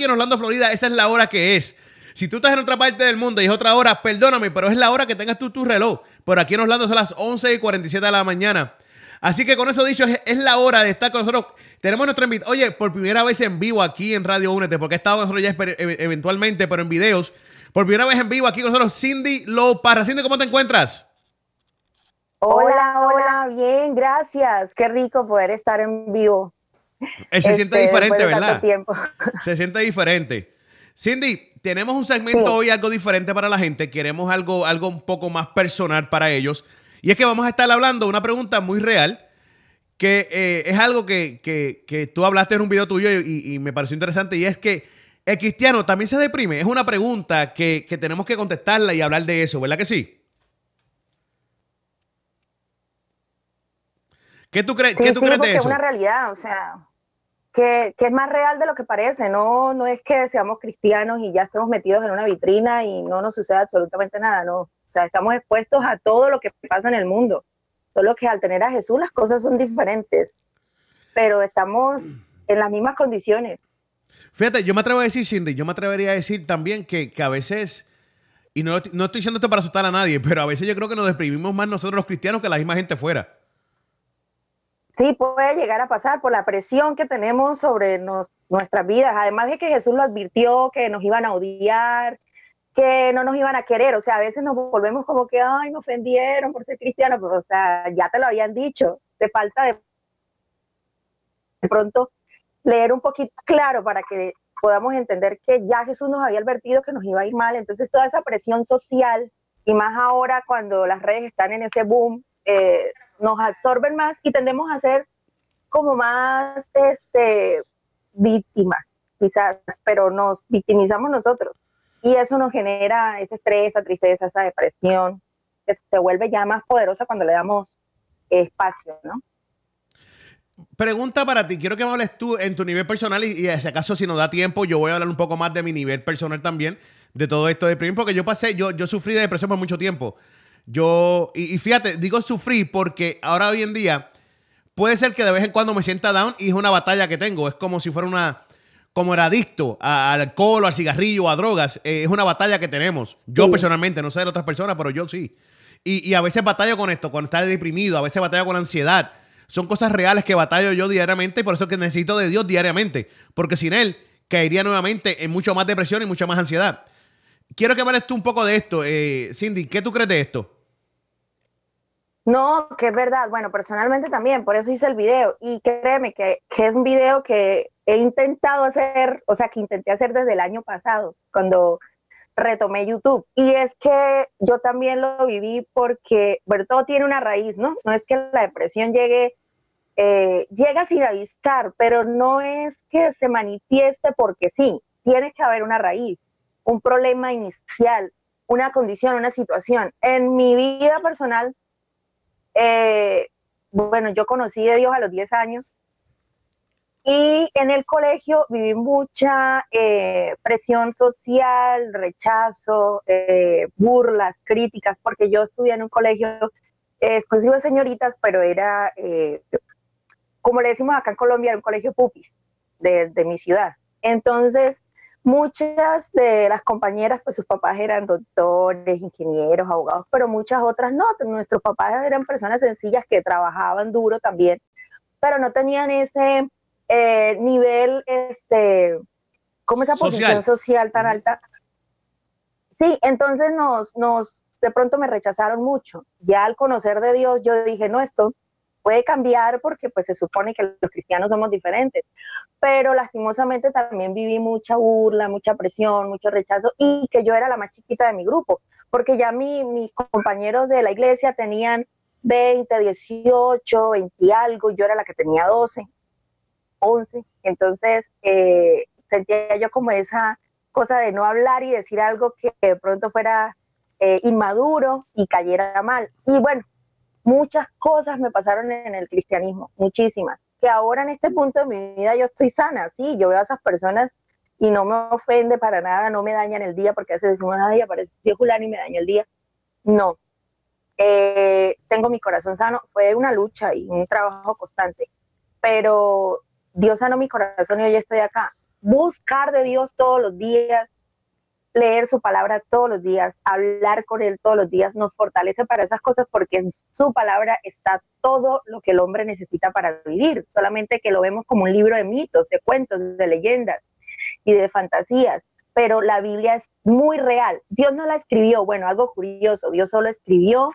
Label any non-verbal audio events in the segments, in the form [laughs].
aquí en Orlando, Florida, esa es la hora que es. Si tú estás en otra parte del mundo y es otra hora, perdóname, pero es la hora que tengas tú tu reloj. Pero aquí en Orlando son las 11 y 47 de la mañana. Así que con eso dicho, es, la hora de estar con nosotros. Tenemos nuestro invitado, oye, por primera vez en vivo aquí en Radio Únete, porque he estado nosotros ya e, eventualmente, pero en videos. Por primera vez en vivo aquí con nosotros, Cindy Loparra. Cindy, ¿cómo te encuentras? Hola, hola, bien, gracias. Qué rico poder estar en vivo. Eh, se siente este, diferente, ¿verdad? Se siente diferente. Cindy, tenemos un segmento hoy algo diferente para la gente. Queremos algo, algo un poco más personal para ellos. Y es que vamos a estar hablando de una pregunta muy real, que eh, es algo que, tú hablaste en un video tuyo y, me pareció interesante, y es que el cristiano también se deprime. Es una pregunta que, tenemos que contestarla y hablar de eso, ¿verdad que sí? ¿Qué tú crees, ¿qué tú crees de eso? Es una realidad, o sea, que, es más real de lo que parece. No, no es que seamos cristianos y ya estemos metidos en una vitrina y no nos suceda absolutamente nada, no. O sea, estamos expuestos a todo lo que pasa en el mundo. Solo que al tener a Jesús las cosas son diferentes, pero estamos en las mismas condiciones. Fíjate, yo me atrevo a decir, Cindy, yo me atrevería a decir también que, que a veces, y no, no estoy diciendo esto para asustar a nadie, pero a veces yo creo que nos deprimimos más nosotros los cristianos que la misma gente fuera. Sí, puede llegar a pasar por la presión que tenemos sobre nuestras vidas. Además de que Jesús lo advirtió, que nos iban a odiar, que no nos iban a querer. O sea, a veces nos volvemos como que, ay, me ofendieron por ser cristiano. Pero, o sea, ya te lo habían dicho. Te falta de, de pronto leer un poquito claro para que podamos entender que ya Jesús nos había advertido que nos iba a ir mal. Entonces, toda esa presión social, y más ahora cuando las redes están en ese boom, eh, nos absorben más y tendemos a ser como más este, víctimas, quizás, pero nos victimizamos nosotros. Y eso nos genera ese estrés, esa tristeza, esa depresión, que se vuelve ya más poderosa cuando le damos espacio, ¿no? Pregunta para ti, quiero que me hables tú en tu nivel personal y, y si acaso si nos da tiempo yo voy a hablar un poco más de mi nivel personal también, de todo esto de depresión, porque yo pasé, yo, yo sufrí de depresión por mucho tiempo. Yo, y, fíjate, digo sufrir porque ahora hoy en día puede ser que de vez en cuando me sienta down y es una batalla que tengo. Es como si fuera una, como era adicto al alcohol, al cigarrillo, a drogas. Eh, es una batalla que tenemos. Yo personalmente, no sé de otras personas, pero yo sí. Y, y, a veces batallo con esto, con estar deprimido, a veces batallo con ansiedad. Son cosas reales que batallo yo diariamente y por eso es que necesito de Dios diariamente. Porque sin Él caería nuevamente en mucho más depresión y mucha más ansiedad. Quiero que hables tú un poco de esto. Eh, Cindy, ¿qué tú crees de esto? No, que es verdad. Bueno, personalmente también, por eso hice el video. Y créeme que, es un video que he intentado hacer, o sea, que intenté hacer desde el año pasado, cuando retomé YouTube. Y es que yo también lo viví porque, bueno, todo tiene una raíz, ¿no? No es que la depresión llegue, eh, llega sin avisar, pero no es que se manifieste porque sí, tiene que haber una raíz, un problema inicial, una condición, una situación. En mi vida personal, eh, bueno, yo conocí a Dios a los 10 años y en el colegio viví mucha eh, presión social, rechazo, eh, burlas, críticas, porque yo estudié en un colegio exclusivo de señoritas, pero era, como le decimos acá en Colombia, un colegio pupis de mi ciudad. Entonces, Muchas de las compañeras, pues sus papás eran doctores, ingenieros, abogados, pero muchas otras no. Nuestros papás eran personas sencillas que trabajaban duro también, pero no tenían ese eh, nivel, este, como esa posición social tan alta. Sí, entonces nos, nos, de pronto me rechazaron mucho. Ya al conocer de Dios, yo dije, no, esto puede cambiar porque pues se supone que los cristianos somos diferentes pero lastimosamente también viví mucha burla, mucha presión, mucho rechazo y que yo era la más chiquita de mi grupo, porque ya mi, mis compañeros de la iglesia tenían 20, 18, 20 y algo, yo era la que tenía 12, 11, entonces eh, sentía yo como esa cosa de no hablar y decir algo que de pronto fuera eh, inmaduro y cayera mal. Y bueno, muchas cosas me pasaron en el cristianismo, muchísimas que ahora en este punto de mi vida yo estoy sana, sí, yo veo a esas personas y no me ofende para nada, no me dañan el día, porque a veces decimos, ay, apareció Julián y me dañó el día. No, eh, tengo mi corazón sano, fue una lucha y un trabajo constante, pero Dios sanó mi corazón y hoy estoy acá. buscar de Dios todos los días, leer su palabra todos los días, hablar con Él todos los días, nos fortalece para esas cosas porque en su palabra está todo lo que el hombre necesita para vivir, solamente que lo vemos como un libro de mitos, de cuentos, de leyendas y de fantasías, pero la Biblia es muy real. Dios no la escribió, bueno, algo curioso, Dios solo escribió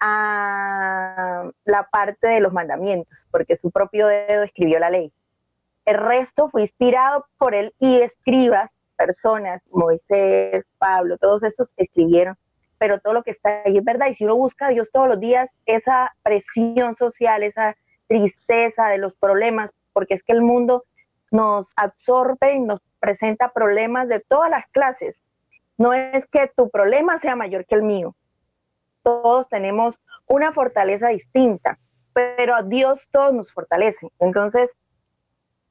a la parte de los mandamientos, porque su propio dedo escribió la ley. El resto fue inspirado por él y escribas personas, Moisés, Pablo, todos esos escribieron, pero todo lo que está ahí es verdad. Y si uno busca a Dios todos los días, esa presión social, esa tristeza de los problemas, porque es que el mundo nos absorbe y nos presenta problemas de todas las clases. No es que tu problema sea mayor que el mío. Todos tenemos una fortaleza distinta, pero a Dios todos nos fortalece. Entonces,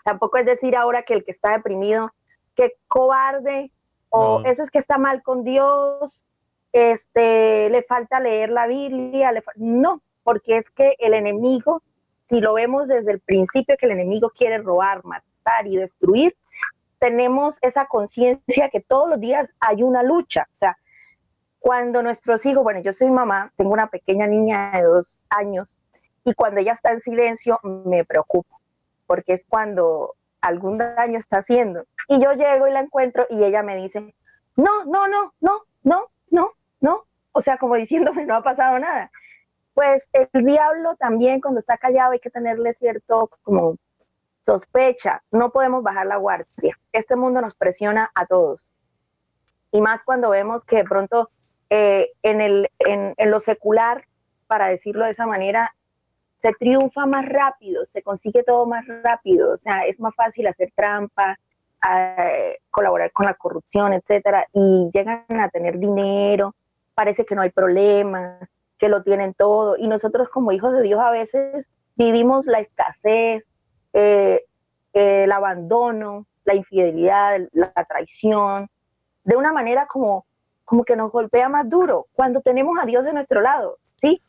tampoco es decir ahora que el que está deprimido que cobarde o eso es que está mal con Dios, este, le falta leer la Biblia, no, porque es que el enemigo, si lo vemos desde el principio que el enemigo quiere robar, matar y destruir, tenemos esa conciencia que todos los días hay una lucha, o sea, cuando nuestros hijos, bueno, yo soy mamá, tengo una pequeña niña de dos años y cuando ella está en silencio me preocupo, porque es cuando algún daño está haciendo. Y yo llego y la encuentro y ella me dice, no, no, no, no, no, no, no. O sea, como diciéndome, no ha pasado nada. Pues el diablo también cuando está callado hay que tenerle cierto como sospecha. No podemos bajar la guardia. Este mundo nos presiona a todos. Y más cuando vemos que de pronto eh, en, el, en, en lo secular, para decirlo de esa manera, se triunfa más rápido, se consigue todo más rápido, o sea, es más fácil hacer trampa, eh, colaborar con la corrupción, etcétera, y llegan a tener dinero, parece que no hay problema, que lo tienen todo, y nosotros como hijos de Dios a veces vivimos la escasez, eh, el abandono, la infidelidad, la traición, de una manera como, como que nos golpea más duro cuando tenemos a Dios de nuestro lado, ¿sí?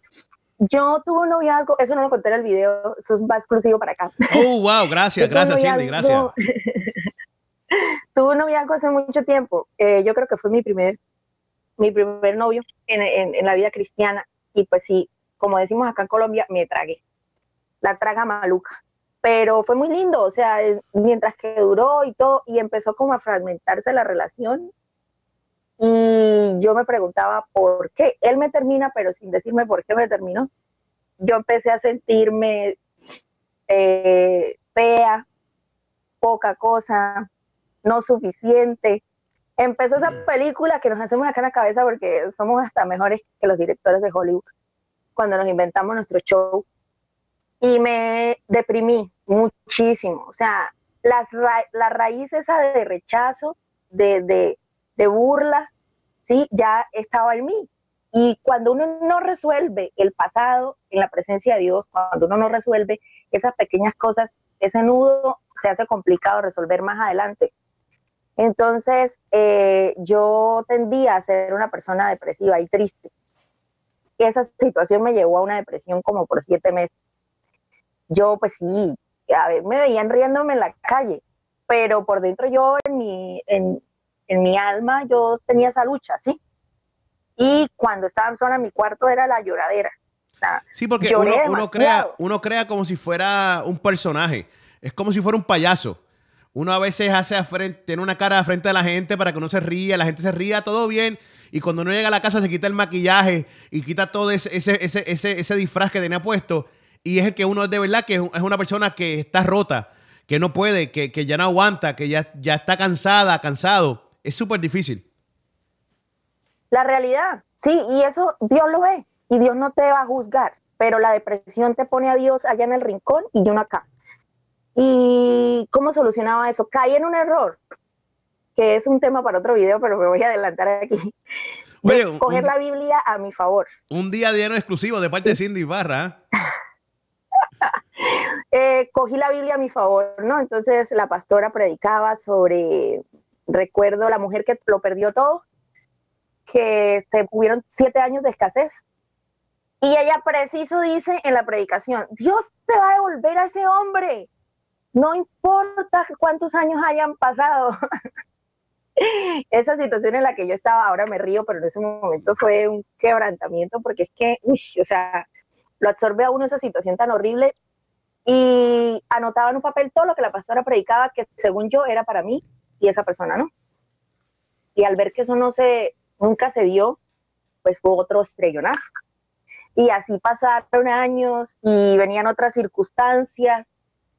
Yo tuve un noviazgo, eso no lo conté en el video, eso es más exclusivo para acá. Oh, wow, gracias, [laughs] gracias, Cindy, gracias. [laughs] tuve un noviazgo hace mucho tiempo, eh, yo creo que fue mi primer, mi primer novio en, en, la vida cristiana, y pues sí, como decimos acá en Colombia, me tragué, la traga maluca, pero fue muy lindo, o sea, mientras que duró y todo, y empezó como a fragmentarse la relación, y yo me preguntaba por qué. Él me termina, pero sin decirme por qué me terminó. Yo empecé a sentirme eh, fea, poca cosa, no suficiente. Empezó esa película que nos hacemos acá en la cabeza porque somos hasta mejores que los directores de Hollywood cuando nos inventamos nuestro show. Y me deprimí muchísimo. O sea, las la raíz esa de rechazo, de, de, de burla, ¿sí? Ya estaba en mí. Y cuando uno no resuelve el pasado en la presencia de Dios, cuando uno no resuelve esas pequeñas cosas, ese nudo se hace complicado resolver más adelante. Entonces, eh, yo tendía a ser una persona depresiva y triste. Esa situación me llevó a una depresión como por siete meses. Yo, pues sí, a ver, me veían riéndome en la calle, pero por dentro yo en mi, en, en mi alma yo tenía esa lucha, ¿sí? Y cuando estaba sola en mi cuarto era la lloradera. sí, porque uno, crea, uno crea como si fuera un personaje. Es como si fuera un payaso. Uno a veces hace frente, tiene una cara frente a la gente para que uno se ría, la gente se ría, todo bien. Y cuando uno llega a la casa se quita el maquillaje y quita todo ese, ese, ese, ese, disfraz que tenía puesto. Y es el que uno de verdad que es una persona que está rota, que no puede, que, que ya no aguanta, que ya, ya está cansada, cansado es súper difícil. La realidad, sí, y eso Dios lo ve y Dios no te va a juzgar, pero la depresión te pone a Dios allá en el rincón y yo no acá. ¿Y cómo solucionaba eso? Caí en un error, que es un tema para otro video, pero me voy a adelantar aquí. Oye, coger la Biblia a mi favor. Un día diario exclusivo de parte de Cindy Barra. [laughs] eh, cogí la Biblia a mi favor, ¿no? Entonces la pastora predicaba sobre Recuerdo la mujer que lo perdió todo, que se hubieron siete años de escasez. Y ella preciso dice en la predicación, Dios te va a devolver a ese hombre. no importa cuántos años hayan pasado. [laughs] Esa situación en la que yo estaba, ahora me río, pero en ese momento fue un quebrantamiento porque es que, uy, o sea, lo absorbe a uno esa situación tan horrible y anotaba en un papel todo lo que la pastora predicaba que según yo era para mí y esa persona no. Y al ver que eso no se, nunca se dio, pues fue otro estrellonazo. Y así pasaron años y venían otras circunstancias.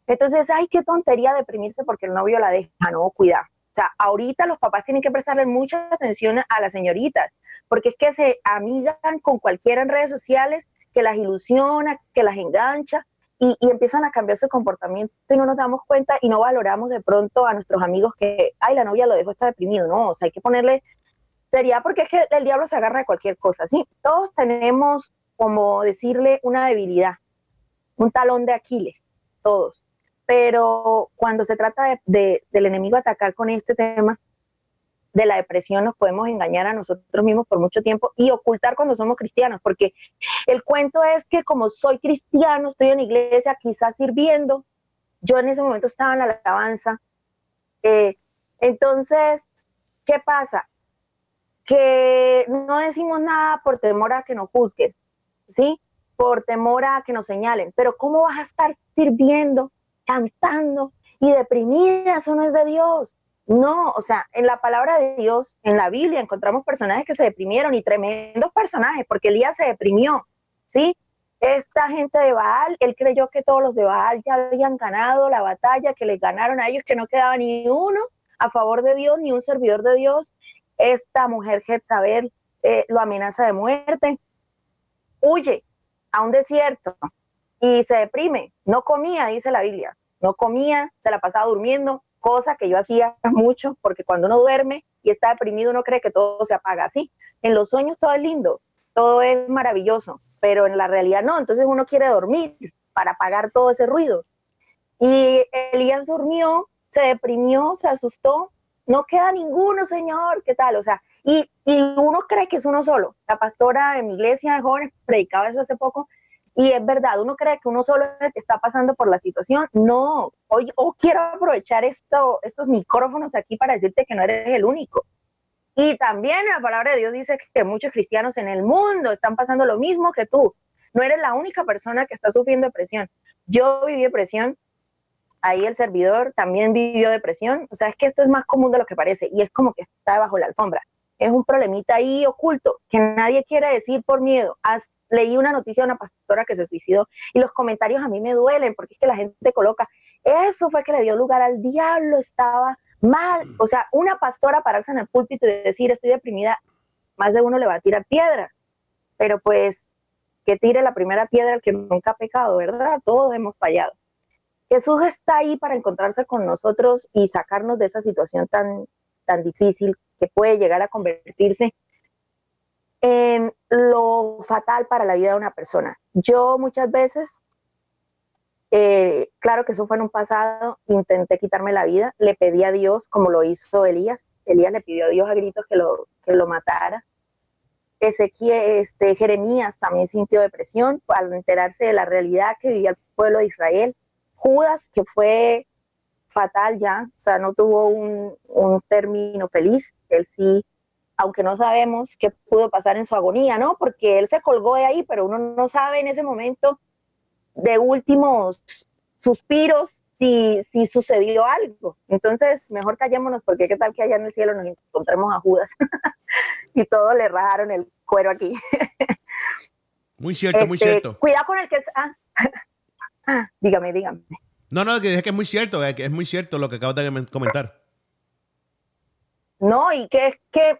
Entonces, ay, qué tontería deprimirse porque el novio la deja, no, cuida. O sea, ahorita los papás tienen que prestarle mucha atención a las señoritas, porque es que se amigan con cualquiera en redes sociales que las ilusiona, que las engancha y, empiezan a cambiar su comportamiento y no nos damos cuenta y no valoramos de pronto a nuestros amigos que, ay, la novia lo dejó, está deprimido. No, o sea, hay que ponerle sería porque es que el diablo se agarra de cualquier cosa. Sí, todos tenemos, como decirle, una debilidad, un talón de Aquiles, todos. Pero cuando se trata de, del enemigo atacar con este tema de la depresión, nos podemos engañar a nosotros mismos por mucho tiempo y ocultar cuando somos cristianos, porque el cuento es que como soy cristiano, estoy en iglesia, quizás sirviendo, yo en ese momento estaba en la alabanza. Eh, entonces, ¿qué pasa? Que no decimos nada por temor a que nos juzguen, ¿sí? Por temor a que nos señalen. Pero ¿cómo vas a estar sirviendo cantando y deprimida, eso no es de Dios. No, o sea, en la palabra de Dios, en la Biblia, encontramos personajes que se deprimieron y tremendos personajes, porque Elías se deprimió, ¿sí? Esta gente de Baal, él creyó que todos los de Baal ya habían ganado la batalla, que les ganaron a ellos, que no quedaba ni uno a favor de Dios, ni un servidor de Dios. Esta mujer Jezabel eh, lo amenaza de muerte. Huye a un desierto, y se deprime. No comía, dice la Biblia. No comía, se la pasaba durmiendo, cosa que yo hacía mucho, porque cuando uno duerme y está deprimido, uno cree que todo se apaga así. En los sueños todo es lindo, todo es maravilloso, pero en la realidad no. Entonces uno quiere dormir para apagar todo ese ruido. Y Elías durmió, se deprimió, se asustó. No queda ninguno, Señor, ¿qué tal? O sea, y, y uno cree que es uno solo. La pastora de mi iglesia de jóvenes predicaba eso hace poco y es verdad, uno cree que uno solo está pasando por la situación. No, hoy quiero aprovechar esto, estos micrófonos aquí para decirte que no eres el único. Y también la palabra de Dios dice que muchos cristianos en el mundo están pasando lo mismo que tú. No eres la única persona que está sufriendo depresión. Yo viví depresión, ahí el servidor también vivió depresión. O sea, es que esto es más común de lo que parece y es como que está bajo la alfombra. Es un problemita ahí oculto que nadie quiere decir por miedo leí una noticia de una pastora que se suicidó y los comentarios a mí me duelen porque es que la gente coloca, eso fue que le dio lugar al diablo, estaba mal. O sea, una pastora pararse en el púlpito y decir estoy deprimida, más de uno le va a tirar piedra. Pero pues que tire la primera piedra el que nunca ha pecado, ¿verdad? Todos hemos fallado. Jesús está ahí para encontrarse con nosotros y sacarnos de esa situación tan, tan difícil que puede llegar a convertirse en lo fatal para la vida de una persona. Yo muchas veces, eh, claro que eso fue en un pasado, intenté quitarme la vida, le pedí a Dios, como lo hizo Elías, Elías le pidió a Dios a gritos que lo, que lo matara. Ezequiel, este, Jeremías también sintió depresión al enterarse de la realidad que vivía el pueblo de Israel. Judas, que fue fatal ya, o sea, no tuvo un, un término feliz, él sí aunque no sabemos qué pudo pasar en su agonía, ¿no? Porque él se colgó de ahí, pero uno no sabe en ese momento de últimos suspiros si, si sucedió algo. Entonces, mejor callémonos porque qué tal que allá en el cielo nos encontremos a Judas [laughs] y todos le rajaron el cuero aquí. muy cierto, muy este, cierto. Cuidado con el que... Ah, ah, [laughs] dígame, dígame. No, no, que dije que es muy cierto, es muy cierto lo que acabas de comentar. No, y que es que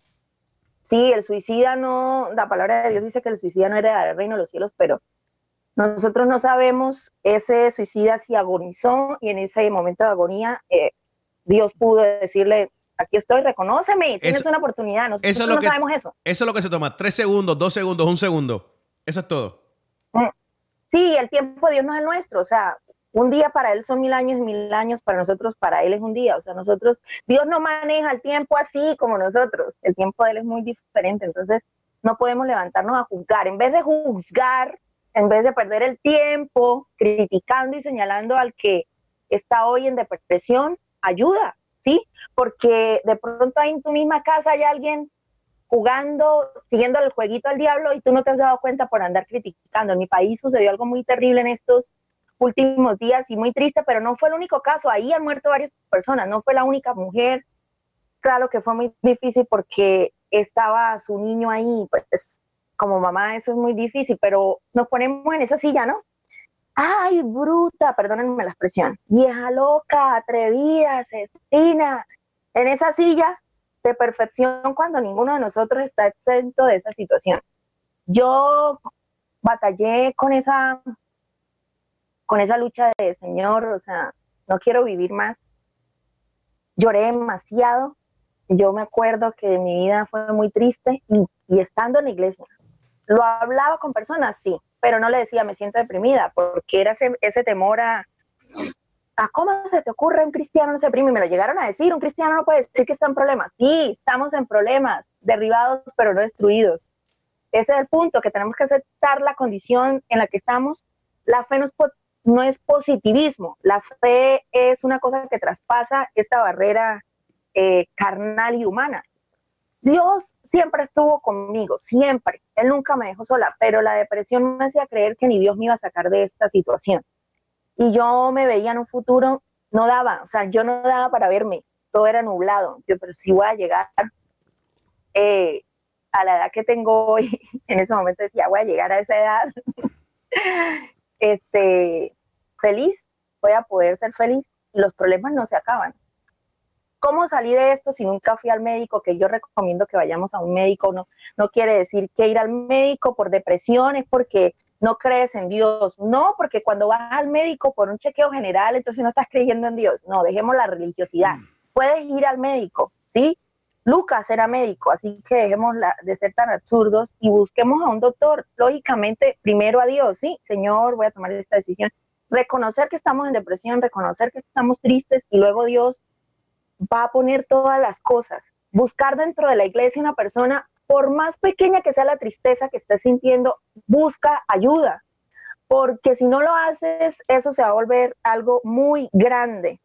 sí, el suicida no, la palabra de Dios dice que el suicida no heredará el reino de los cielos, pero nosotros no sabemos ese suicida si agonizó y en ese momento de agonía eh, Dios pudo decirle, aquí estoy, reconóceme, tienes una oportunidad. Nosotros eso no sabemos eso. Eso es lo que se toma, tres segundos, dos segundos, un segundo. Eso es todo. Mm. Sí, el tiempo de Dios no es el nuestro, o sea, un día para él son mil años y mil años para nosotros, para él es un día. O sea, nosotros, Dios no maneja el tiempo así como nosotros. El tiempo de él es muy diferente. Entonces, no podemos levantarnos a juzgar. En vez de juzgar, en vez de perder el tiempo criticando y señalando al que está hoy en depresión, ayuda, ¿sí? Porque de pronto ahí en tu misma casa hay alguien jugando, siguiendo el jueguito al diablo y tú no te has dado cuenta por andar criticando. En mi país sucedió algo muy terrible en estos últimos días y muy triste, pero no fue el único caso. Ahí han muerto varias personas, no fue la única mujer. Claro que fue muy difícil porque estaba su niño ahí, pues como mamá eso es muy difícil, pero nos ponemos en esa silla, ¿no? Ay, bruta, perdónenme la expresión, vieja loca, atrevida, asesina, en esa silla de perfección cuando ninguno de nosotros está exento de esa situación. Yo batallé con esa con esa lucha de Señor, o sea, no quiero vivir más. Lloré demasiado. Yo me acuerdo que mi vida fue muy triste y, y estando en la iglesia, lo hablaba con personas, sí, pero no le decía me siento deprimida, porque era ese, temor a, a cómo se te ocurre un cristiano no se deprime. Y me lo llegaron a decir, un cristiano no puede decir que está en problemas. Sí, estamos en problemas, derribados pero no destruidos. Ese es el punto, que tenemos que aceptar la condición en la que estamos. La fe no es, no es positivismo, la fe es una cosa que traspasa esta barrera eh, carnal y humana. Dios siempre estuvo conmigo, siempre. Él nunca me dejó sola, pero la depresión me hacía creer que ni Dios me iba a sacar de esta situación. Y yo me veía en un futuro, no daba, o sea, yo no daba para verme, todo era nublado. Yo, pero si voy a llegar eh, a la edad que tengo hoy, [laughs] en ese momento decía, voy a llegar a esa edad, este, feliz, voy a poder ser feliz, los problemas no se acaban. ¿Cómo salí de esto si nunca fui al médico? Que yo recomiendo que vayamos a un médico. No, no quiere decir que ir al médico por depresión es porque no crees en Dios. No, porque cuando vas al médico por un chequeo general, entonces no estás creyendo en Dios. No, dejemos la religiosidad. Mm. Puedes ir al médico, ¿sí? Lucas era médico, así que dejemos de ser tan absurdos y busquemos a un doctor. Lógicamente, primero a Dios, ¿sí? Señor, voy a tomar esta decisión. Reconocer que estamos en depresión, reconocer que estamos tristes y luego Dios va a poner todas las cosas. Buscar dentro de la iglesia una persona, por más pequeña que sea la tristeza que estés sintiendo, busca ayuda. Porque si no lo haces, eso se va a volver algo muy grande.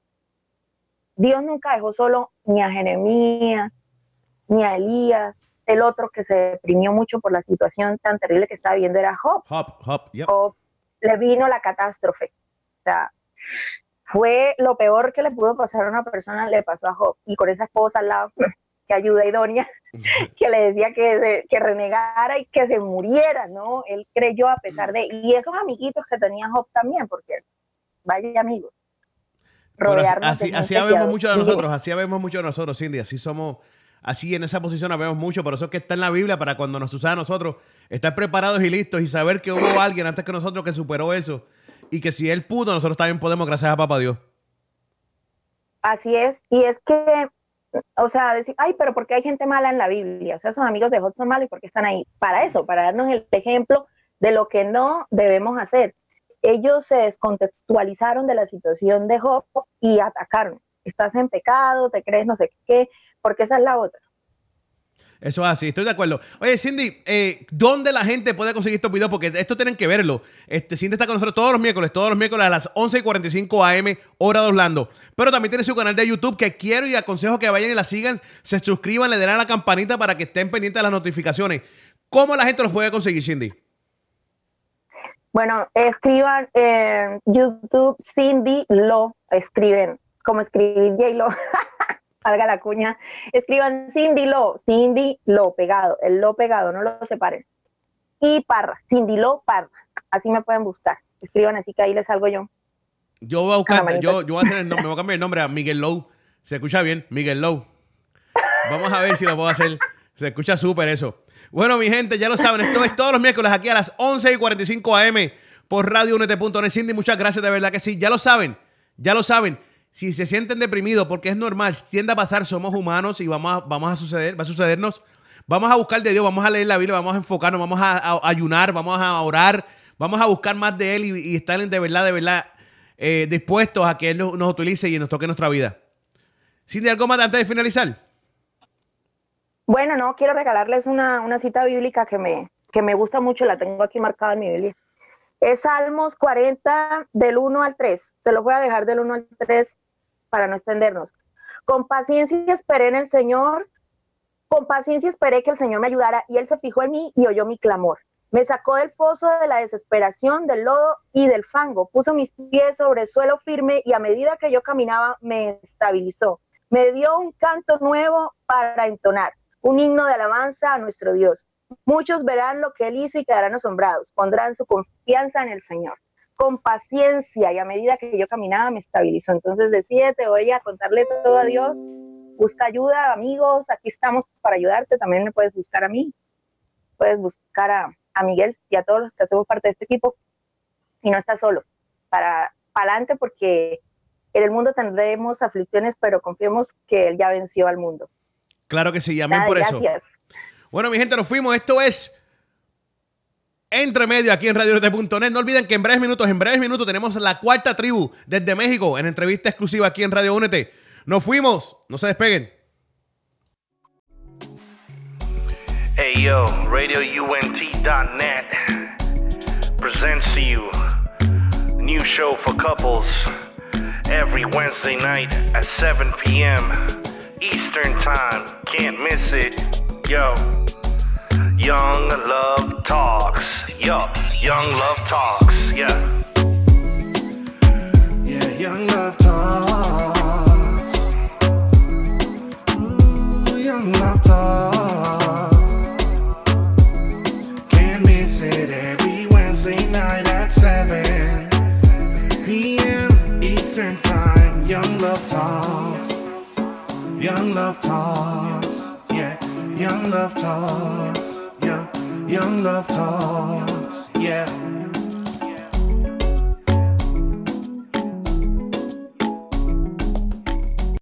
Dios nunca dejó solo ni a Jeremías, ni a Elías. El otro que se deprimió mucho por la situación tan terrible que estaba viviendo era Job. Job, Job, Job le vino la catástrofe. O sea, fue lo peor que le pudo pasar a una persona, le pasó a Job. Y con esa esposa al lado, [laughs] que ayuda idónea, [laughs] que le decía que, que renegara y que se muriera, ¿no? Él creyó a pesar de... Y esos amiguitos que tenía Job también, porque vaya amigos. Rodearnos así, así vemos mucho de nosotros, así vemos mucho de nosotros, Cindy, así somos, así en esa posición vemos mucho, por eso es que está en la Biblia para cuando nos suceda a nosotros, estar preparados y listos y saber que hubo alguien antes que nosotros que superó eso y que si él pudo, nosotros también podemos, gracias a Papá Dios. Así es, y es que, o sea, decir, ay, pero porque hay gente mala en la Biblia? O sea, esos amigos de Job son malos y porque están ahí. Para eso, para darnos el ejemplo de lo que no debemos hacer. Ellos se descontextualizaron de la situación de Job y atacaron. Estás en pecado, te crees no sé qué, porque esa es la otra. Eso es así, estoy de acuerdo. Oye, Cindy, eh, ¿dónde la gente puede conseguir estos videos? Porque esto tienen que verlo. Este, Cindy está con nosotros todos los miércoles, todos los miércoles a las 11 y 45 AM, hora de Orlando. Pero también tiene su canal de YouTube que quiero y aconsejo que vayan y la sigan, se suscriban, le den a la campanita para que estén pendientes de las notificaciones. ¿Cómo la gente los puede conseguir, Cindy? Bueno, escriban en YouTube Cindy Lo, escriben, como escribir J Lo. [laughs] salga la cuña, escriban Cindy Lo, Cindy Lo pegado, el Lo pegado, no lo separen. Y Parra, Cindy Lo Parra, así me pueden buscar. Escriban así que ahí les salgo yo. Yo voy a buscar, yo, yo voy a hacer el nombre, voy a cambiar el nombre a Miguel Low. Se escucha bien, Miguel Low. Vamos a ver si lo puedo hacer. Se escucha súper eso. Bueno, mi gente, ya lo saben, esto es todos los miércoles aquí a las 11 y 45 AM por Radio Unete.net. Cindy, muchas gracias, de verdad que sí. Ya lo saben, ya lo saben si se sienten deprimidos, porque es normal, tiende a pasar, somos humanos y vamos a, vamos a suceder, va a sucedernos. Vamos a buscar de Dios, vamos a leer la Biblia, vamos a enfocarnos, vamos a, ayunar, vamos a orar, vamos a buscar más de Él y, estar de verdad, de verdad eh, dispuestos a que Él nos, utilice y nos toque nuestra vida. Cindy, ¿algo más antes de finalizar? Bueno, no, quiero regalarles una, cita bíblica que me, que me gusta mucho, la tengo aquí marcada en mi Biblia. Es Salmos 40 del 1 al 3. Se lo voy a dejar del 1 al 3 para no extendernos. Con paciencia esperé en el Señor, con paciencia esperé que el Señor me ayudara y Él se fijó en mí y oyó mi clamor. Me sacó del foso de la desesperación, del lodo y del fango. Puso mis pies sobre suelo firme y a medida que yo caminaba me estabilizó. Me dio un canto nuevo para entonar, un himno de alabanza a nuestro Dios. Muchos verán lo que él hizo y quedarán asombrados. Pondrán su confianza en el Señor. Con paciencia y a medida que yo caminaba me estabilizó. Entonces decídete, voy a contarle todo a Dios. Busca ayuda, amigos. Aquí estamos para ayudarte. También me puedes buscar a mí. Puedes buscar a, a Miguel y a todos los que hacemos parte de este equipo. Y no estás solo. Para, adelante porque en el mundo tendremos aflicciones, pero confiemos que Él ya venció al mundo. Claro que sí, llamen por eso. Bueno, mi gente, nos fuimos. Esto es Entre Medio aquí en RadioNet.net. No olviden que en breves minutos, en breves minutos, tenemos la cuarta tribu desde México en entrevista exclusiva aquí en Radio Únete. Nos fuimos. No se despeguen. Hey yo, RadioUNT.net presents to you a new show for couples every Wednesday night at 7 p.m. Eastern Time. Can't miss it. Yo. Young Love Talks. Yo. Young Love Talks. Yeah. Yeah, Young Love Talks. Ooh, young Love Talks. Can't miss it every Wednesday night at 7 p.m. Eastern Time. Young Love Talks. Young Love Talks. Yeah, Young Love Talks love talk.